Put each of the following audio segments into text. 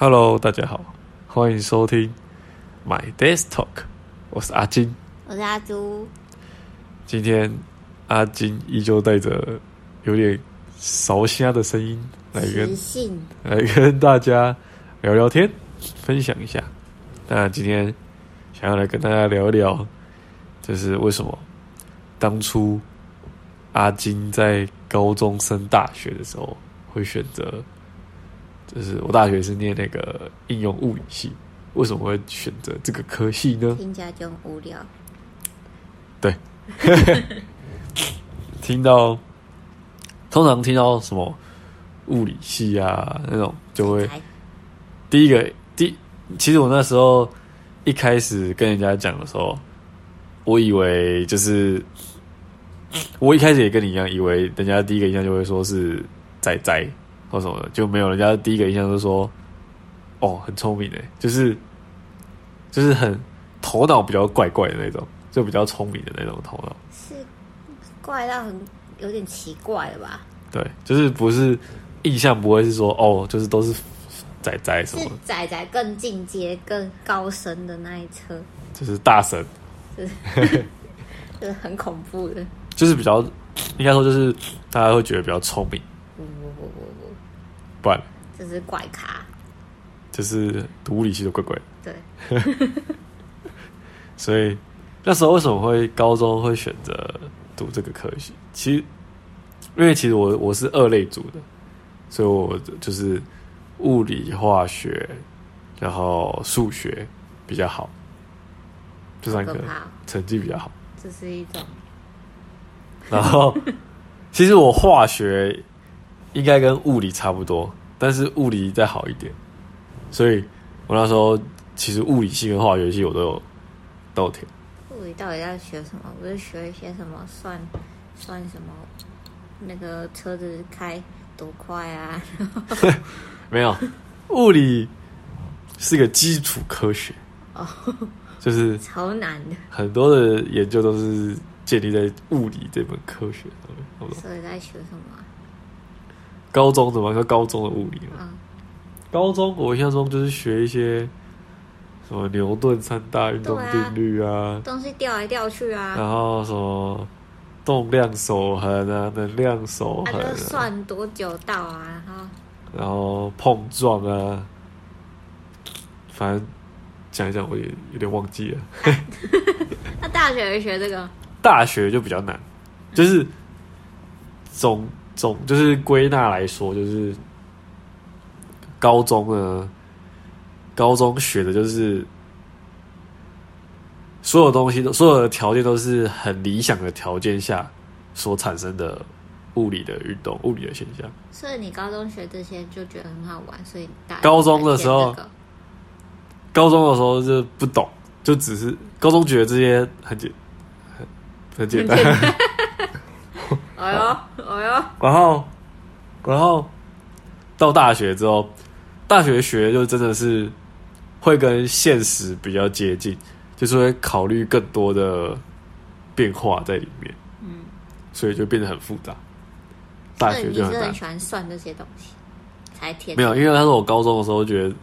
Hello，大家好，欢迎收听 My Desk Talk，我是阿金。我是阿朱，今天阿金依旧带着有点烧虾的声音来跟来跟大家聊聊天，分享一下。那今天想要来跟大家聊一聊，就是为什么当初阿金在高中升大学的时候会选择，就是我大学是念那个应用物理系，为什么会选择这个科系呢？听起来就很无聊。对 听到通常听到什么物理系啊那种，就会第一个第，其实我那时候一开始跟人家讲的时候，我以为就是我一开始也跟你一样，以为人家第一个印象就会说是仔仔或什么的，就没有人家第一个印象就说哦很聪明的，就是就是很头脑比较怪怪的那种，就比较聪明的那种头脑。是怪到很有点奇怪了吧？对，就是不是印象不会是说哦，就是都是仔仔什是么，仔仔更进阶、更高深的那一侧，就是大神，就是很恐怖的。就是比较应该说就是大家会觉得比较聪明，不然这是怪咖。就是读物理系的怪怪的。对，所以那时候为什么会高中会选择读这个科系？其实因为其实我我是二类组的，所以我就是物理、化学，然后数学比较好，这三个成绩比较好。这是一种然后其实我化学应该跟物理差不多，但是物理再好一点，所以我那时候其实物理系跟化学系我都有都有填。物理到底要学什么？不是学一些什么算算什么那个车子开多快啊？没有，物理是个基础科学，哦，就是超难的。很多的研究都是建立在物理这门科学上面。所以在学什么啊？高中怎么说高中的物理嘛？嗯，高中我印象中就是学一些什么牛顿三大运动定律啊，东西掉来掉去啊，然后什么动量守恒啊、能量守啊，恒、算多久到啊，然后然后碰撞啊，反正讲一讲我也有点忘记了。那大学会学这个，大学就比较难，就是总总就是归纳来说，就是高中呢，高中学的就是所有东西都所有的条件都是很理想的条件下所产生的物理的运动、物理的现象。所以你高中学这些就觉得很好玩，所以大高中的时候高中的时候就不懂，就只是高中觉得这些很简很很简单。这个。哎呦哎呦，然后，然后到大学之后，大学学就真的是会跟现实比较接近，就是会考虑更多的变化在里面，嗯，所以就变得很复杂。大学就是很很，喜欢算这些东西，才填没有，因为他说我高中的时候觉得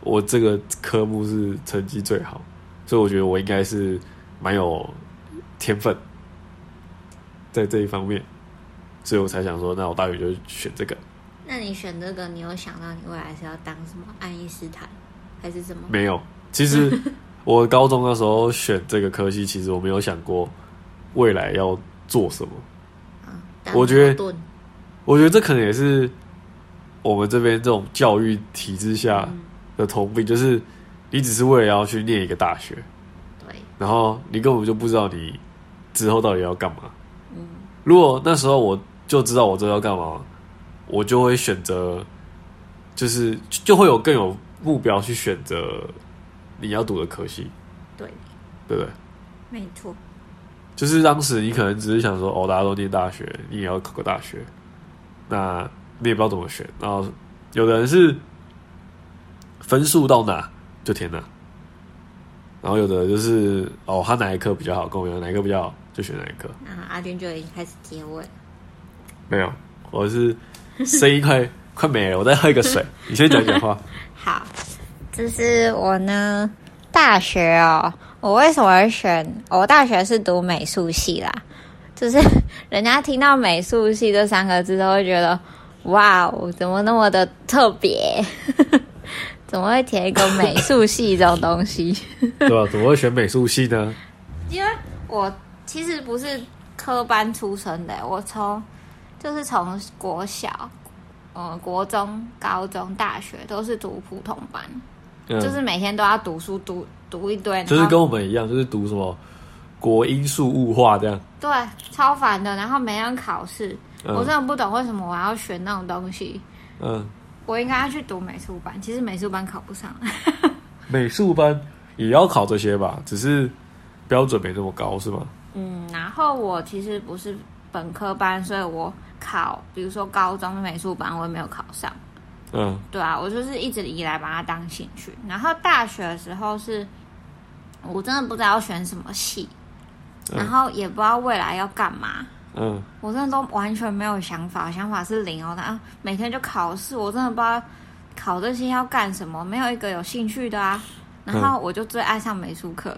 我这个科目是成绩最好，所以我觉得我应该是蛮有天分在这一方面，所以我才想说，那我大学就选这个。那你选这个，你有想到你未来是要当什么爱因斯坦，还是什么？没有，其实 我高中的时候选这个科系，其实我没有想过未来要做什么。啊，我觉得我觉得这可能也是我们这边这种教育体制下嗯的通病，就是你只是为了要去念一个大学，对，然后你根本就不知道你之后到底要干嘛。嗯，如果那时候我就知道我这要干嘛，我就会选择，就是就会有更有目标去选择你要读的科系，对，对不对？没错，就是当时你可能只是想说，哦，大家都念大学，你也要考个大学，那你也不知道怎么选。然后有的人是分数到哪就填哪，然后有的就是哦，他哪一科比较好，跟我一样，哪一科比较好就选哪一科。那阿军就已经开始结尾了，没有，我是声音快 快没了，我再喝一个水。你先讲讲话。好，就是我呢，大学哦，我为什么会选？我大学是读美术系啦，就是 人家听到美术系这三个字都会觉得，哇哦，怎么那么的特别？怎么会填一个美术系这种东西？对吧？怎么会选美术系呢？因为我其实不是科班出身的，我从就是从国小、呃国中、高中、大学都是读普通班，嗯，就是每天都要读书，读读一堆，就是跟我们一样，就是读什么国英数物化这样。对超烦的，然后每天考试，我真嗯的不懂为什么我要选那种东西。嗯，我应该要去读美术班，其实美术班考不上。美术班也要考这些吧，只是标准没那么高，是吗？嗯，然后我其实不是本科班，所以我考，比如说高中的美术班，我也没有考上。嗯对啊，我就是一直以来把它当兴趣。然后大学的时候是，我真的不知道要选什么系，嗯然后也不知道未来要干嘛，嗯，我真的都完全没有想法，想法是零哦。然后每天就考试，我真的不知道考这些要干什么，没有一个有兴趣的啊。然后我就最爱上美术课，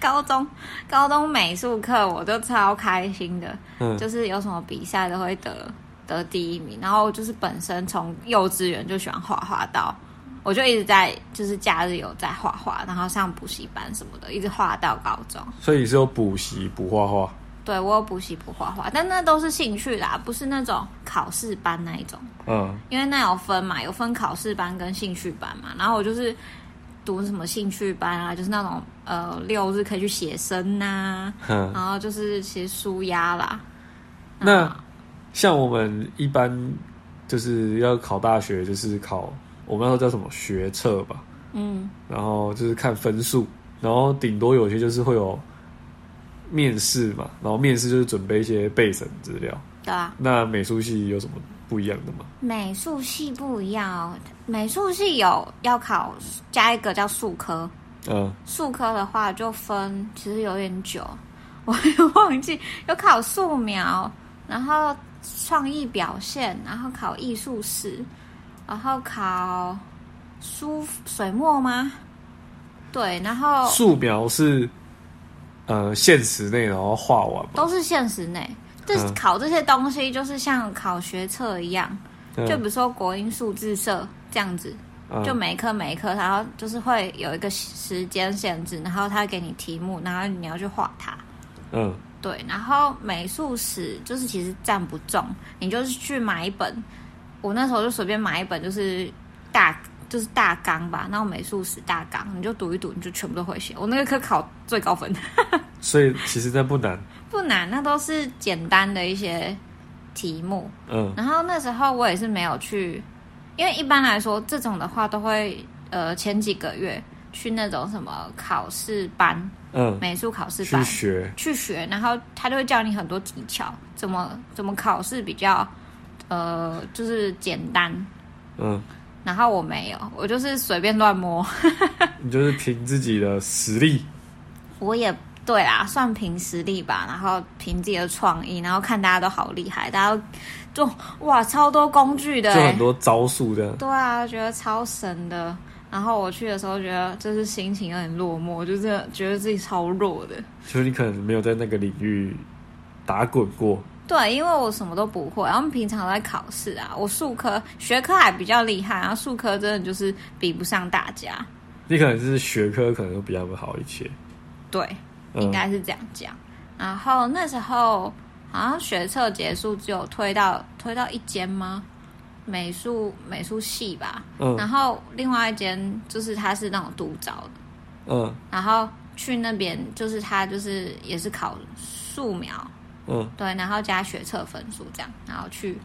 高中高中美术课我就超开心的，嗯就是有什么比赛都会得得第一名，然后就是本身从幼稚园就喜欢画画到，我就一直在就是假日有在画画，然后上补习班什么的，一直画到高中。所以是有补习补画画。对我有补习补画画，但那都是兴趣啦，不是那种考试班那一种，嗯因为那有分嘛，有分考试班跟兴趣班嘛。然后我就是读什么兴趣班啊，就是那种呃六日可以去写生呐、哼，然后就是其实舒压啦。那像我们一般就是要考大学，就是考我们那时候叫什么学测吧，嗯，然后就是看分数，然后顶多有些就是会有面试嘛，然后面试就是准备一些备审资料。对啊，那美术系有什么不一样的吗？美术系不一样哦，美术系有要考加一个叫数科，嗯数科的话就分，其实有点久，我也忘记有考素描，然后创意表现，然后考艺术史，然后考书水墨吗？对，然后素描是呃现实内然后画完嘛，都是现实内。考这些东西就是像考学测一样，嗯。就比如说国英数自社这样子，嗯。就每一科每一科，然后就是会有一个时间限制，然后他给你题目，然后你要去画它。嗯。对，然后美术史就是其实占不重，你就是去买一本，我那时候就随便买一本，就是大就是大纲吧，然后美术史大纲，你就读一读，你就全部都会写。我那个科考最高分，所以其实那不难。不难，那都是简单的一些题目。嗯然后那时候我也是没有去，因为一般来说这种的话都会呃前几个月去那种什么考试班，嗯，美术考试班去班学去学，然后他就会教你很多技巧，怎么怎么考试比较呃就是简单。嗯，然后我没有，我就是随便乱摸，你就是凭自己的实力。我也对啦，算凭实力吧，然后凭自己的创意，然后看大家都好厉害，大家都就哇超多工具的、欸，就很多招数的。对啊，觉得超神的。然后我去的时候，觉得就是心情有点落寞，就是觉得自己超弱的。就是你可能没有在那个领域打滚过。对，因为我什么都不会，然后平常都在考试啊。我数科学科还比较厉害，然后数科真的就是比不上大家。你可能是学科可能会比他们好一些。对，嗯应该是这样讲。然后那时候好像学测结束，只有推到推到一间吗？美术美术系吧。嗯然后另外一间就是他是那种独招的。嗯然后去那边就是他就是也是考素描，嗯对，然后加学测分数这样，然后去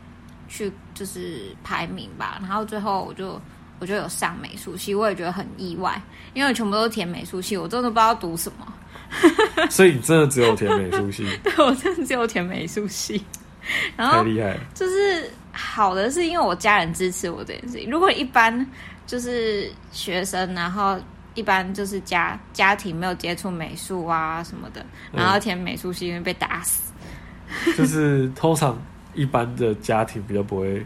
去就是排名吧，然后最后我就我就有上美术系，我也觉得很意外，因为我全部都是填美术系，我真的不知道读什么，所以你真的只有填美术系，对我真的只有填美术系，然后太厉害了。就是好的是因为我家人支持我这件事情。如果一般就是学生，然后一般就是家家庭没有接触美术啊什么的，嗯然后填美术系因为被打死。就是通常一般的家庭比较不会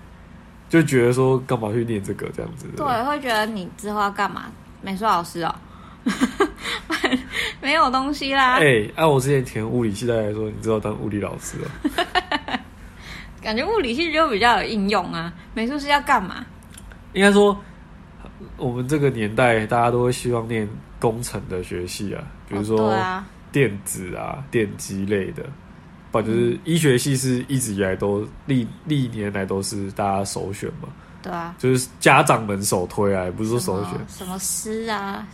就觉得说干嘛去念这个这样子？对，会觉得你之后要干嘛？美术老师哦，没有东西啦。哎，按我之前填物理系的来说，你知道当物理老师哦。感觉物理系就比较有应用啊，美术是要干嘛？应该说，我们这个年代大家都会希望念工程的学系啊，比如说电子啊、电机类的，不就是医学系是一直以来都历历年来都是大家首选嘛。对啊，就是家长们首推啊，也不是说首选。什么师啊？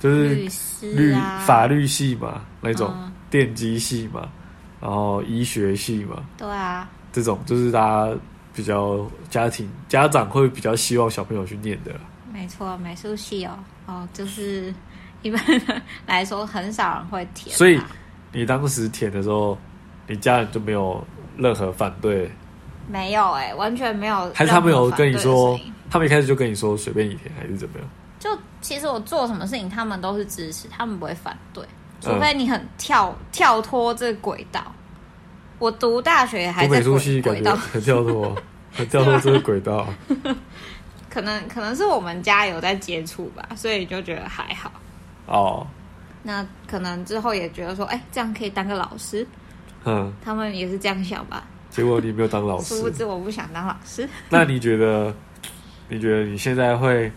就是律师啊，法律系嘛，那种电机系嘛，然后医学系嘛。对啊。这种就是大家比较家庭家长会比较希望小朋友去念的。没错，美术系哦，哦，就是一般 来说很少人会填。所以你当时填的时候，你家人就没有任何反对？没有哎，完全没有。还是他们有跟你说，他们一开始就跟你说随便你填，还是怎么样？就其实我做什么事情，他们都是支持，他们不会反对，除非你很跳跳脱这个轨道。我读大学还在轨道，很跳脱，很跳脱这个轨道。可能可能是我们家有在接触吧，所以就觉得还好。哦，那可能之后也觉得说，哎，这样可以当个老师。嗯，他们也是这样想吧。结果你没有当老师，殊不知我不想当老师。那你觉得？你觉得你现在会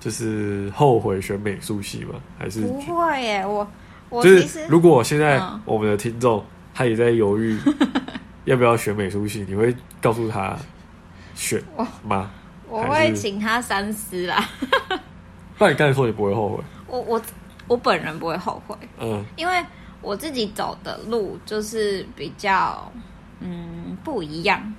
就是后悔选美术系吗？还是不会耶？我我就是如果现在我们的听众。他也在犹豫 要不要选美术系，你会告诉他选吗？我会请他三思啦。那你刚才说你不会后悔？我我我本人不会后悔，嗯，因为我自己走的路就是比较嗯不一样，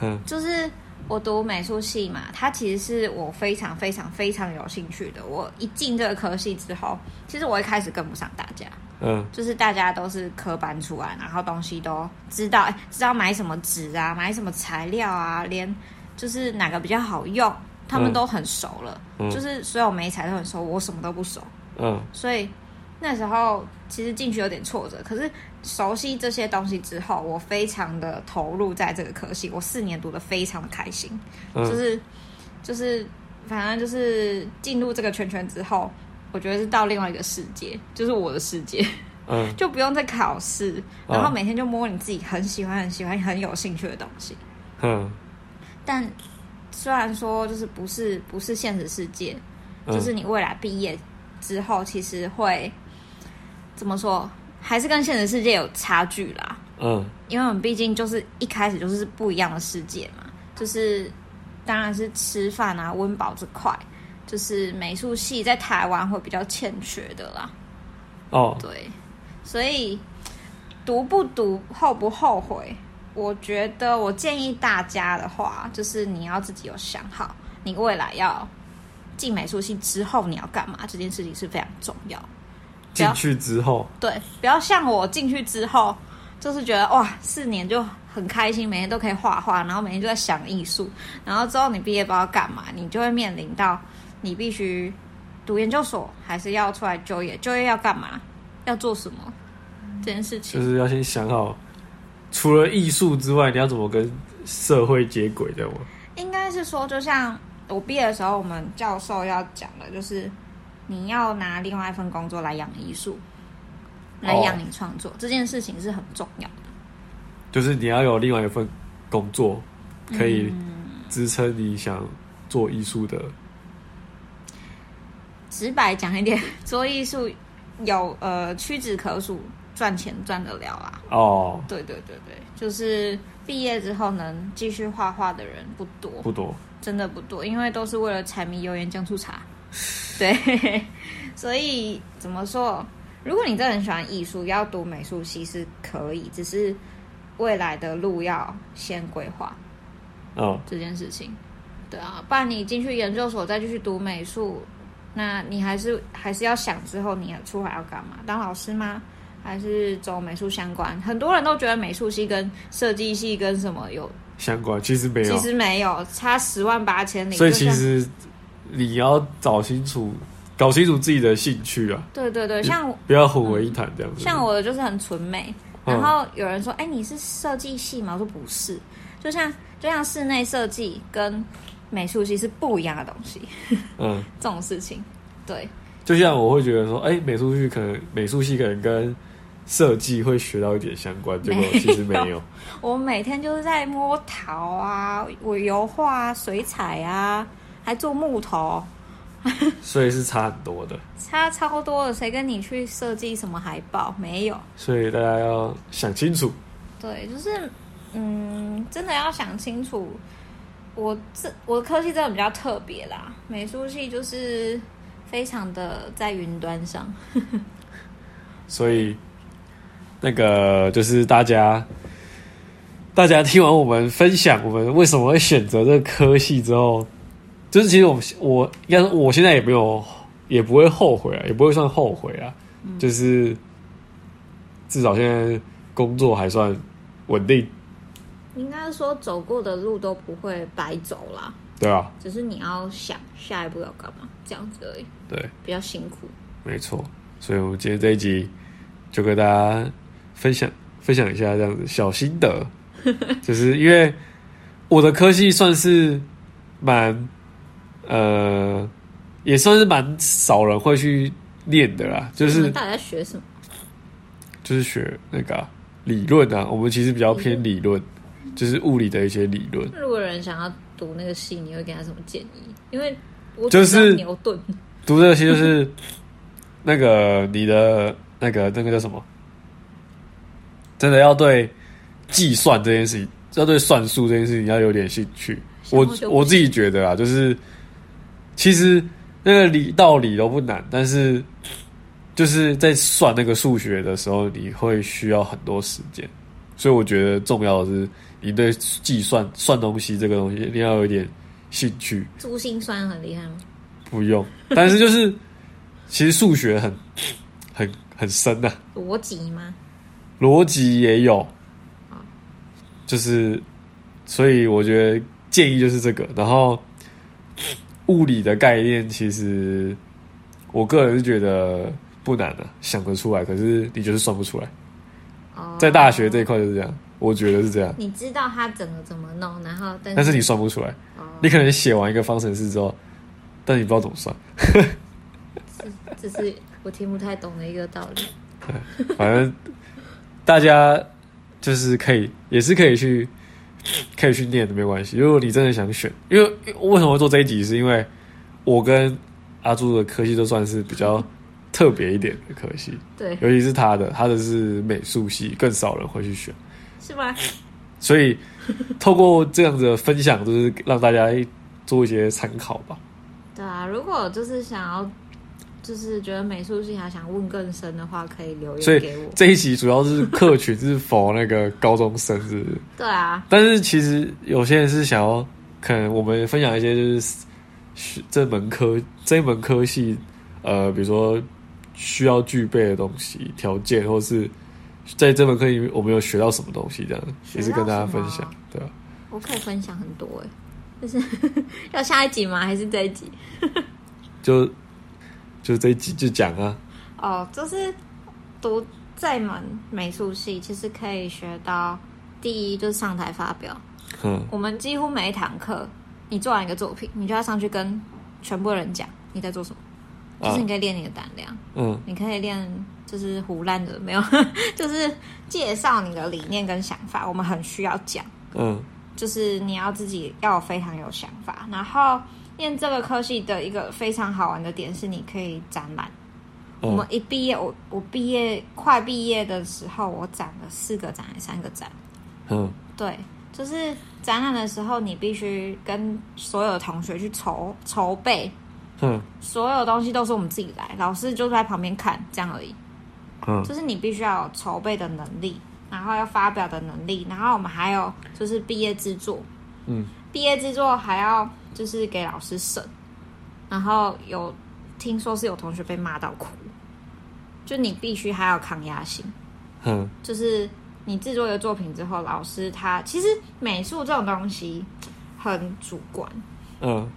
嗯，就是我读美术系嘛，它其实是我非常非常非常有兴趣的。我一进这个科系之后，其实我一开始跟不上大家。嗯，就是大家都是科班出来，然后东西都知道，哎，知道买什么纸啊，买什么材料啊，连就是哪个比较好用，他们都很熟了。嗯，就是所有美材都很熟，我什么都不熟。嗯，所以那时候其实进去有点挫折，可是熟悉这些东西之后，我非常的投入在这个科系，我四年读的非常的开心。嗯，就是就是反正就是进入这个圈圈之后。我觉得是到另外一个世界，就是我的世界，嗯，就不用再考试，然后每天就摸你自己很喜欢、很喜欢、很有兴趣的东西，嗯。但虽然说就是不是不是现实世界，就是你未来毕业之后，其实会怎么说，还是跟现实世界有差距啦，嗯。因为我们毕竟就是一开始就是不一样的世界嘛，就是当然是吃饭啊、温饱这块。就是美术系在台湾会比较欠缺的啦。哦，对，所以读不读后不后悔？我觉得我建议大家的话，就是你要自己有想好，你未来要进美术系之后你要干嘛？这件事情是非常重要。进去之后，对，不要像我进去之后，就是觉得哇，四年就很开心，每天都可以画画，然后每天就在想艺术，然后之后你毕业不知道干嘛，你就会面临到。你必须读研究所，还是要出来就业？就业要干嘛？要做什么？这件事情就是要先想好，除了艺术之外，你要怎么跟社会接轨，对吗？应该是说，就像我毕业的时候，我们教授要讲的，就是你要拿另外一份工作来养艺术，来养你创作，这件事情是很重要的。就是你要有另外一份工作，可以支撑你想做艺术的。直白讲一点，做艺术有呃屈指可数，赚钱赚得了啊。哦，对对对对，就是毕业之后能继续画画的人不多，不多，真的不多，因为都是为了柴米油盐酱醋茶。对，所以怎么说？如果你真的很喜欢艺术，要读美术系是可以，只是未来的路要先规划。哦，这件事情，对啊，不然你进去研究所再继续读美术。那你还是还是要想之后你要出来要干嘛？当老师吗？还是走美术相关？很多人都觉得美术系跟设计系跟什么有相关，其实没有，其实没有，差十万八千里。所以其实你要找清楚，搞清楚自己的兴趣啊。对对对，像不要混为一谈这样子。像我的就是很纯美，然后有人说：“哎，你是设计系吗？”我说：“不是。”就像就像室内设计跟美术系是不一样的东西，嗯，这种事情，对，就像我会觉得说，哎、美术系可能美术系可能跟设计会学到一点相关，结果其实没有。我每天就是在摸陶啊，我油画啊、水彩啊，还做木头，所以是差很多的。差超多的。谁跟你去设计什么海报？没有。所以大家要想清楚。对，就是嗯，真的要想清楚。我这我的科系真的比较特别啦，美术系就是非常的在云端上。所以那个就是大家，大家听完我们分享我们为什么会选择这个科系之后，就是其实我们我应该说我现在也没有，也不会后悔啊，也不会算后悔啊，就是至少现在工作还算稳定，应该说走过的路都不会白走啦，对啊？只是你要想下一步要干嘛，这样子而已，对，比较辛苦。没错。所以我们今天这一集就跟大家分享分享一下这样子小心得，就是因为我的科系算是蛮呃，也算是蛮少人会去练的啦，就是你们到底在学什么？就是学那个啊、理论啊，我们其实比较偏理论，就是物理的一些理论。如果有人想要读那个系，你会给他什么建议？因为我就是牛顿，读这些就是那个你的那个那个叫什么？真的要对计算这件事情，要对算术这件事情要有点兴趣。我我自己觉得啊，就是其实那个理道理都不难，但是 就是在算那个数学的时候，你会需要很多时间。所以我觉得重要的是，你对计算算东西这个东西一定要有一点兴趣。珠心算很厉害吗？不用，但是就是 其实数学很很很深呐、逻辑吗？逻辑也有，就是所以我觉得建议就是这个，然后物理的概念其实我个人是觉得不难的、想得出来，可是你就是算不出来，哦，在大学这一块就是这样，我觉得是这样，你知道它整个怎么弄，然后但但是你算不出来，哦，你可能写完一个方程式之后，但你不知道怎么算。这是我听不太懂的一个道理。反正大家就是可以，也是可以去，可以去念的，没关系。如果你真的想选，因为为什么会做这一集，是因为我跟阿朱的科系都算是比较 特别一点的科系，对，尤其是他的，他的是美术系，更少人会去选，是吗？所以透过这样子的分享，就是让大家做一些参考吧。对啊，如果就是想要，就是觉得美术系还想问更深的话，可以留所以言给我。这一集主要是客群是否那个高中生，是不是？对啊，但是其实有些人是想要，可能我们分享一些就是学这门科这一门科系，呃，比如说需要具备的东西、条件，或是在这门课里面我们有学到什么东西，这样也是跟大家分享，对吧、我可以分享很多哎，就是 要下一集吗？还是这一集？就就这一集就讲啊，哦，就是读这门美术系，其实可以学到第一就是上台发表。嗯。我们几乎每一堂课，你做完一个作品，你就要上去跟全部人讲你在做什么，就是你可以练你的胆量，嗯。你可以练就是胡乱的没有，就是介绍你的理念跟想法，我们很需要讲。嗯。就是你要自己要非常有想法，然后念这个科系的一个非常好玩的点是，你可以展览。我们嗯一毕业，我我毕业快毕业的时候，我展了四个展还是三个展？嗯。对，就是展览的时候，你必须跟所有的同学去筹筹备，嗯。所有东西都是我们自己来，老师就在旁边看，这样而已。嗯。就是你必须要有筹备的能力，然后要发表的能力，然后我们还有就是毕业制作，嗯，毕业制作还要就是给老师审，然后有听说是有同学被骂到哭，就你必须还要抗压性，嗯就是你制作一个作品之后，老师他其实美术这种东西很主观，嗯。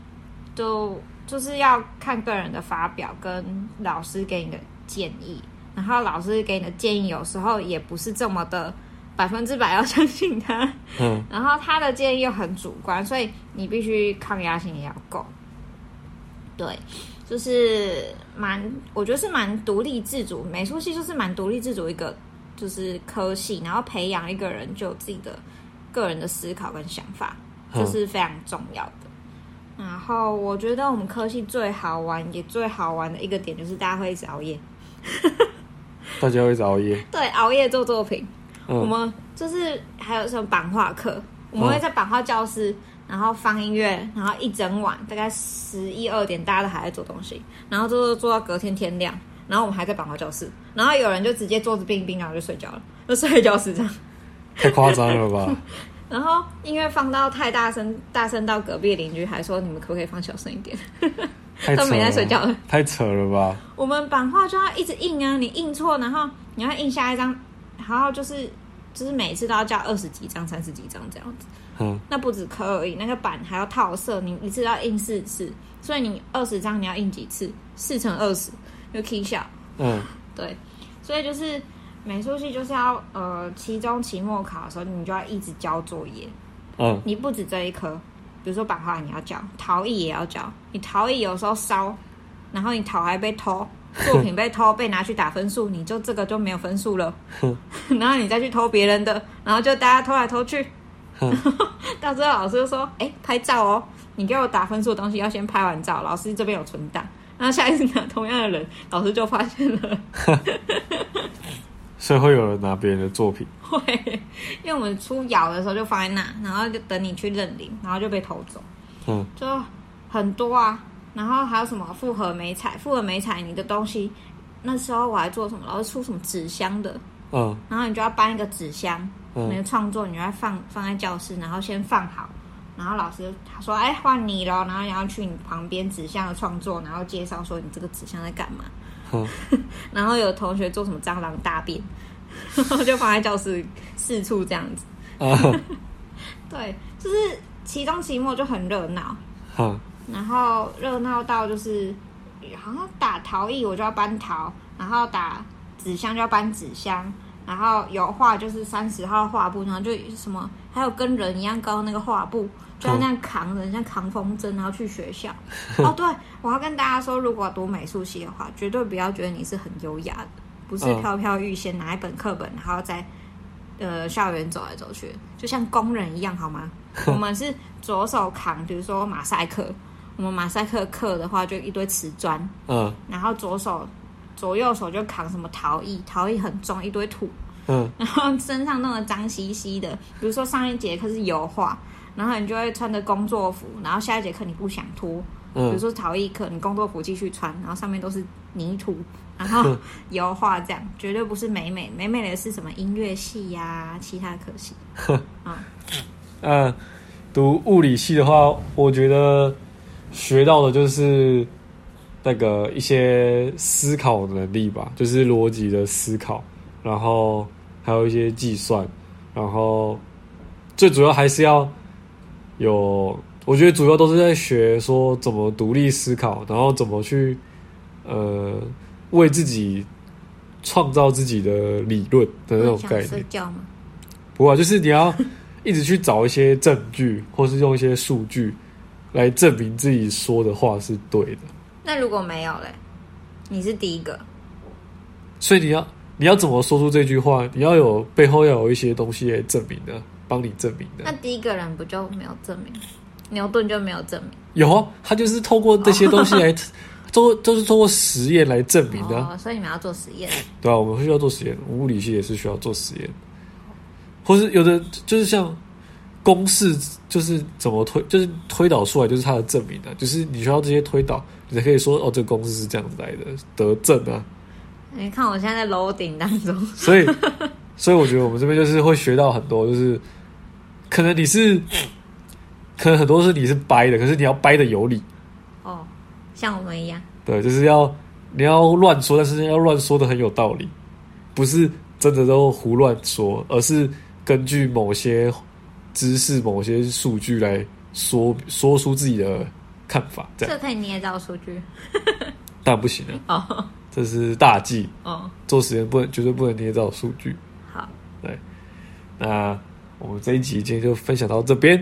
就就是要看个人的发表跟老师给你的建议，然后老师给你的建议有时候也不是这么的百分之百要相信他。嗯然后他的建议又很主观，所以你必须抗压性也要够。对，就是蛮，我觉得是蛮独立自主。美术系就是蛮独立自主一个就是科系，然后培养一个人就有自己的个人的思考跟想法，这嗯是非常重要的。然后我觉得我们科系最好玩也最好玩的一个点就是大家会一直熬夜，大家会一直熬夜。对，熬夜做作品。我嗯们就是还有什么版画课，我们会在版画教室，然后放音乐，然后一整晚大概十一二点，大家都还在做东西，然后做做做到隔天天亮，然后我们还在版画教室，然后有人就直接桌子冰冰，然后就睡觉了，就睡在教室这样。太夸张了吧？然后音乐放到太大声，大声到隔壁邻居还说你们可不可以放小声一点？都没在睡觉了了，太扯了吧？我们版画就要一直印啊，你印错，然后你要印下一张，然后就是就是每次都要交二十几张、三十几张这样子。嗯那不止刻而已，那个板还要套色，你一次要印四次，所以你二十张你要印几次？四乘二十，就 K 小。嗯对，所以就是美术系就是要呃，期中、期末考的时候，你就要一直交作业。嗯你不止这一科，比如说版画你要交，陶艺也要交。你陶艺有时候烧，然后你陶还被偷，作品被偷被拿去打分数，你就这个就没有分数了。然后你再去偷别人的，然后就大家偷来偷去，到最后老师就说：“哎、拍照哦，你给我打分数的东西要先拍完照，老师这边有存档。”然后下一次拿同样的人，老师就发现了。所以会有人拿别人的作品。会，因为我们出窑的时候就放在那，然后就等你去认领，然后就被偷走，嗯就很多啊。然后还有什么复合美彩，复合美彩你的东西，那时候我还做什么？老师出什么纸箱的，嗯然后你就要搬一个纸箱，你的嗯创作你就要放放在教室，然后先放好。然后老师他说：“哎，换你咯。”然后你要去你旁边纸箱的创作，然后介绍说你这个纸箱在干嘛。嗯 然后有同学做什么蟑螂大便，然后就放在教室四处这样子。嗯 对，就是期中期末就很热闹，嗯然后热闹到就是好像打陶艺我就要搬陶，然后打纸箱就要搬纸箱，然后油画就是三十号画布，然后就什么还有跟人一样高那个画布，就要那样扛着，像扛风筝，然后去学校。哦，对，我要跟大家说，如果读美术系的话，绝对不要觉得你是很优雅的，不是嗯飘飘欲仙拿一本课本，然后在呃校园走来走去，就像工人一样，好吗？我们是左手扛，比如说马赛克，我们马赛克课的话就一堆瓷砖，嗯然后左手左右手就扛什么陶艺，陶艺很重，一堆土，嗯然后身上弄得脏兮兮的。比如说上一节课是油画，然后你就会穿着工作服，然后下一节课你不想脱，嗯比如嗯说陶艺课，你工作服继续穿，然后上面都是泥土，然后油画这样，绝对不是美美，美美的是什么音乐系呀、其他科系。嗯，读物理系的话，我觉得学到的就是那个一些思考能力吧，就是逻辑的思考，然后还有一些计算，然后最主要还是要有，我觉得主要都是在学说怎么独立思考，然后怎么去呃为自己创造自己的理论的那种概念。不过就是你要一直去找一些证据，或是用一些数据来证明自己说的话是对的。那如果没有嘞，你是第一个，所以你要你要怎么说出这句话？你要有背后要有一些东西来证明的，帮你证明的那。第一个人不就没有证明？牛顿就没有证明有啊，他就是透过这些东西来，都都是通过实验来证明的啊。哦，所以你们要做实验。对啊，我们会需要做实验，物理系也是需要做实验，或是有的就是像公式，就是怎么推，就是推导出来就是它的证明啊，就是你需要这些推导，你才可以说哦，这个公式是这样子来的，得证啊。你看我现在在楼顶当中，所以，所以我觉得我们这边就是会学到很多，就是可能你是，可能很多是你是掰的，可是你要掰的有理，哦，像我们一样，对，就是要你要乱说，但是要乱说的很有道理，不是真的都胡乱说，而是根据某些知识、某些数据来说说出自己的看法，这样这可以捏造数据当然不行啊，哦这是大忌，哦，做实验不能绝对不能捏造数据。好，对那我们这一集今天就分享到这边。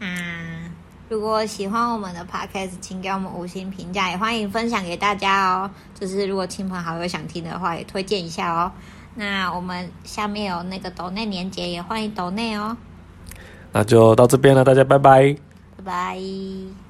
嗯，如果喜欢我们的 podcast，请给我们五星评价，也欢迎分享给大家哦。就是如果亲朋好友想听的话，也推荐一下哦。那我们下面有那个抖内连接，也欢迎抖内哦。那就到这边了，大家拜拜。拜拜。